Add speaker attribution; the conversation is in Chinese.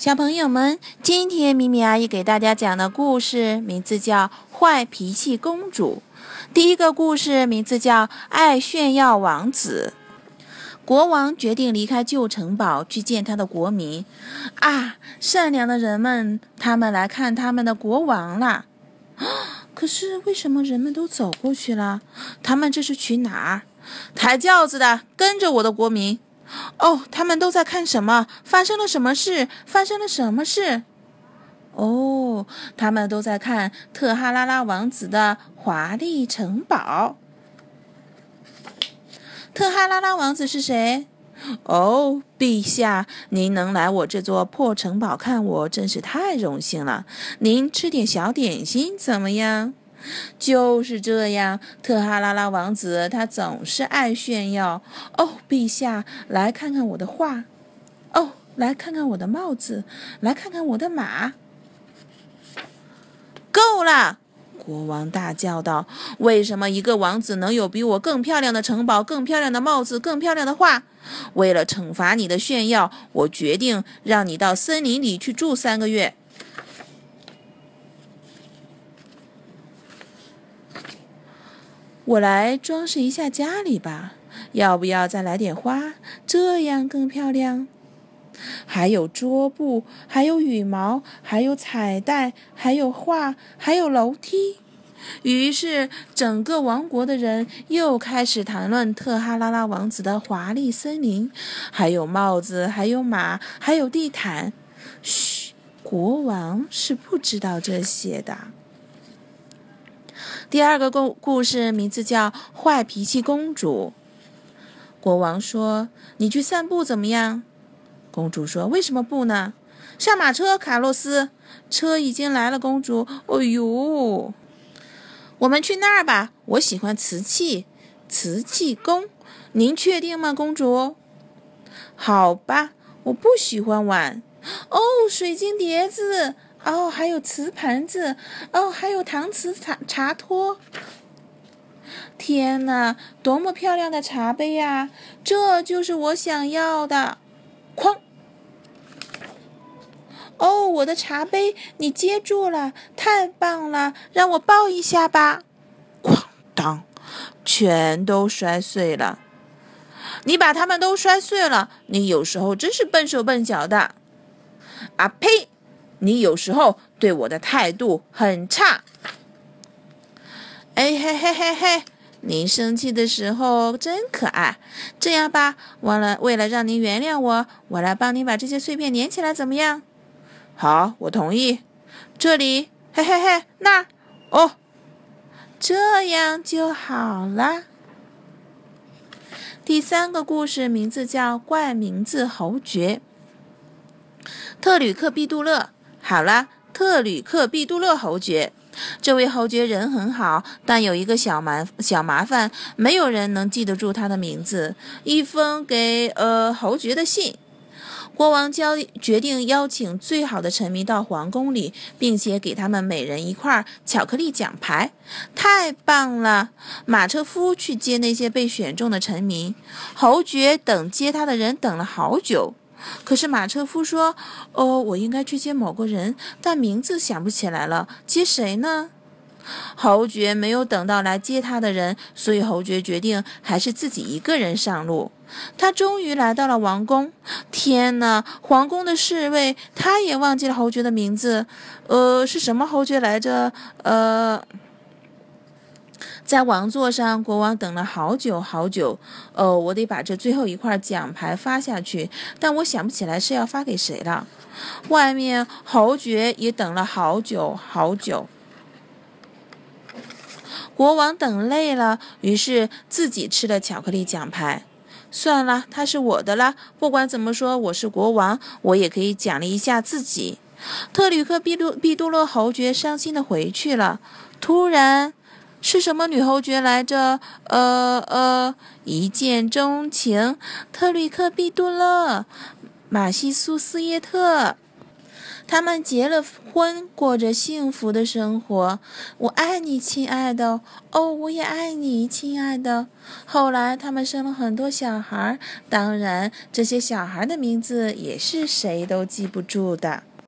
Speaker 1: 小朋友们，今天咪咪阿姨给大家讲的故事名字叫《坏脾气公主》。第一个故事名字叫《爱炫耀王子》。国王决定离开旧城堡，去见他的国民。啊，善良的人们，他们来看他们的国王啦。可是为什么人们都走过去了？他们这是去哪儿？抬轿子的，跟着我的国民。哦，他们都在看什么？发生了什么事？发生了什么事？哦，他们都在看特哈拉拉王子的华丽城堡。特哈拉拉王子是谁？哦，陛下，您能来我这座破城堡看我，真是太荣幸了。您吃点小点心怎么样？就是这样，特哈拉拉王子他总是爱炫耀。哦，陛下，来看看我的画。哦，来看看我的帽子，来看看我的马。够了！国王大叫道：“为什么一个王子能有比我更漂亮的城堡、更漂亮的帽子、更漂亮的画？为了惩罚你的炫耀，我决定让你到森林里去住三个月。”我来装饰一下家里吧，要不要再来点花？这样更漂亮。还有桌布，还有羽毛，还有彩带，还有画，还有楼梯。于是，整个王国的人又开始谈论特哈拉拉王子的华丽森林，还有帽子，还有马，还有地毯。嘘，国王是不知道这些的。第二个故故事名字叫《坏脾气公主》。国王说：“你去散步怎么样？”公主说：“为什么不呢？”上马车，卡洛斯。车已经来了，公主。哦呦，我们去那儿吧。我喜欢瓷器，瓷器宫。您确定吗，公主？好吧，我不喜欢碗。哦，水晶碟子。哦，还有瓷盘子，哦，还有搪瓷茶茶托。天哪，多么漂亮的茶杯呀！这就是我想要的。哐！哦，我的茶杯，你接住了，太棒了！让我抱一下吧。哐当，全都摔碎了。你把它们都摔碎了，你有时候真是笨手笨脚的。啊呸！你有时候对我的态度很差。哎嘿嘿嘿嘿，您生气的时候真可爱。这样吧，忘了为了让您原谅我，我来帮您把这些碎片粘起来，怎么样？好，我同意。这里，嘿嘿嘿，那，哦，这样就好了。第三个故事名字叫《怪名字侯爵》，特吕克毕杜勒。好了，特吕克毕杜勒侯爵，这位侯爵人很好，但有一个小麻小麻烦，没有人能记得住他的名字。一封给呃侯爵的信，国王交决定邀请最好的臣民到皇宫里，并且给他们每人一块巧克力奖牌。太棒了！马车夫去接那些被选中的臣民，侯爵等接他的人等了好久。可是马车夫说：“哦，我应该去接某个人，但名字想不起来了。接谁呢？”侯爵没有等到来接他的人，所以侯爵决定还是自己一个人上路。他终于来到了王宫。天哪！皇宫的侍卫他也忘记了侯爵的名字。呃，是什么侯爵来着？呃。在王座上，国王等了好久好久。哦，我得把这最后一块奖牌发下去，但我想不起来是要发给谁了。外面，侯爵也等了好久好久。国王等累了，于是自己吃了巧克力奖牌。算了，它是我的了。不管怎么说，我是国王，我也可以奖励一下自己。特吕克毕杜毕杜洛侯爵伤心的回去了。突然。是什么女侯爵来着？呃呃，一见钟情，特吕克·毕杜勒，马西苏斯耶特。他们结了婚，过着幸福的生活。我爱你，亲爱的。哦，我也爱你，亲爱的。后来，他们生了很多小孩，当然，这些小孩的名字也是谁都记不住的。